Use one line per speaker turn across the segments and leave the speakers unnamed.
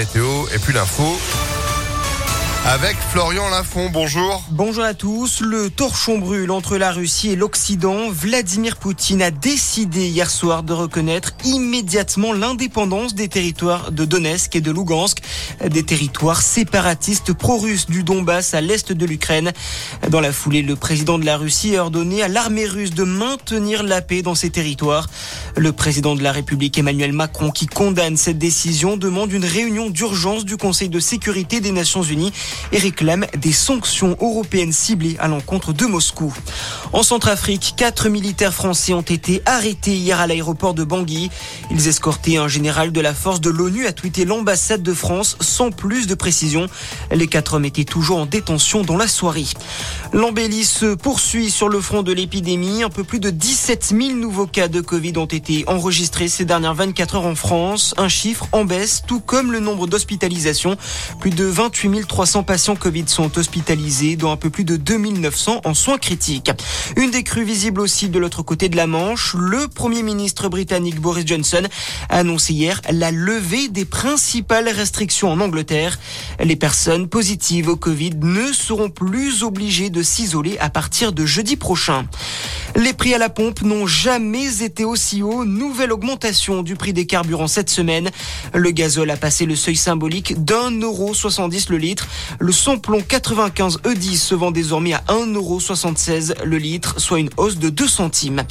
et puis l'info avec Florian Lafont. Bonjour.
Bonjour à tous. Le torchon brûle entre la Russie et l'Occident. Vladimir Poutine a décidé hier soir de reconnaître immédiatement l'indépendance des territoires de Donetsk et de Lugansk, des territoires séparatistes pro-russes du Donbass à l'est de l'Ukraine. Dans la foulée, le président de la Russie a ordonné à l'armée russe de maintenir la paix dans ces territoires. Le président de la République Emmanuel Macron, qui condamne cette décision, demande une réunion d'urgence du Conseil de sécurité des Nations Unies et réclame des sanctions européennes ciblées à l'encontre de Moscou. En Centrafrique, quatre militaires français ont été arrêtés hier à l'aéroport de Bangui. Ils escortaient un général de la force de l'ONU, a tweeté l'ambassade de France sans plus de précision. Les quatre hommes étaient toujours en détention dans la soirée. L'embellie se poursuit sur le front de l'épidémie. Un peu plus de 17 000 nouveaux cas de Covid ont été enregistrés ces dernières 24 heures en France. Un chiffre en baisse, tout comme le nombre d'hospitalisations. Plus de 28 300 patients Covid sont hospitalisés, dont un peu plus de 2900 en soins critiques. Une décrue visible aussi de l'autre côté de la Manche. Le Premier ministre britannique Boris Johnson a annoncé hier la levée des principales restrictions en Angleterre. Les personnes positives au Covid ne seront plus obligées de s'isoler à partir de jeudi prochain. Les prix à la pompe n'ont jamais été aussi hauts. Nouvelle augmentation du prix des carburants cette semaine. Le gazole a passé le seuil symbolique d'un euro 70 le litre. Le samplon 95 E10 se vend désormais à 1,76€ le litre, soit une hausse de 2 centimes.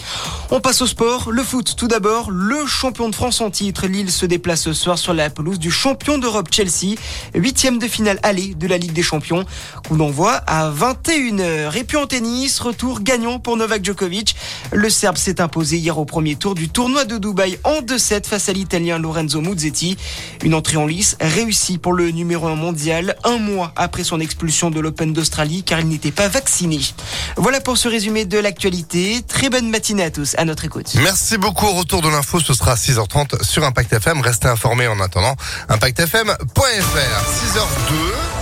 On passe au sport. Le foot, tout d'abord. Le champion de France en titre, Lille, se déplace ce soir sur la pelouse du champion d'Europe Chelsea. Huitième de finale aller de la Ligue des Champions. Coup d'envoi à 21h. Et puis en tennis, retour gagnant pour Novak Djokovic. Le Serbe s'est imposé hier au premier tour du tournoi de Dubaï en 2-7 face à l'Italien Lorenzo Muzzetti. Une entrée en lice réussie pour le numéro 1 mondial un mois après son expulsion de l'Open d'Australie car il n'était pas vacciné. Voilà pour ce résumé de l'actualité. Très bonne matinée à tous. À notre écoute.
Merci beaucoup. Retour de l'info, ce sera à 6h30 sur Impact FM. Restez informés en attendant. ImpactFM.fr. 6h02.